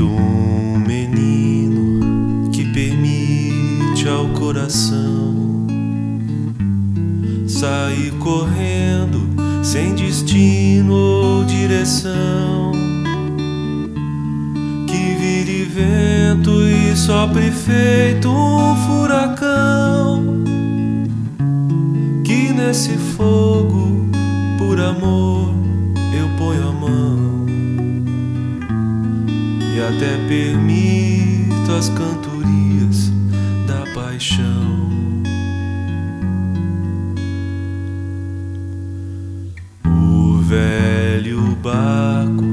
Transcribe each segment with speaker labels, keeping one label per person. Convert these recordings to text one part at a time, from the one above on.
Speaker 1: feito um menino que permite ao coração sair correndo sem destino ou direção. Que vire vento e sopre feito um furacão. Que nesse fogo, por amor, eu ponho a mão até permito as cantorias da paixão. O velho barco,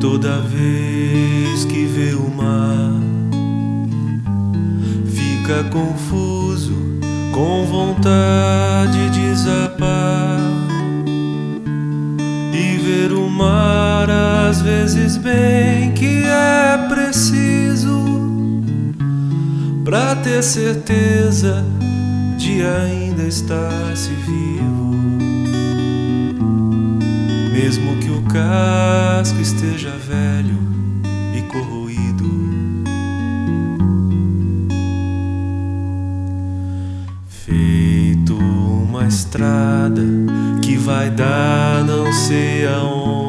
Speaker 1: toda vez que vê o mar, fica confuso, com vontade às vezes bem que é preciso pra ter certeza de ainda estar se vivo, mesmo que o casco esteja velho e corroído. Feito uma estrada que vai dar não sei aonde.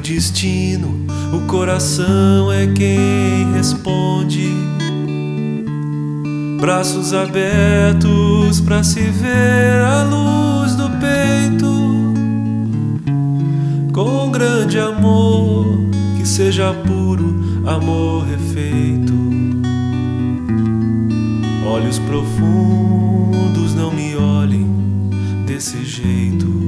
Speaker 1: Destino, o coração é quem responde. Braços abertos para se ver a luz do peito. Com grande amor, que seja puro amor refeito. Olhos profundos, não me olhem desse jeito.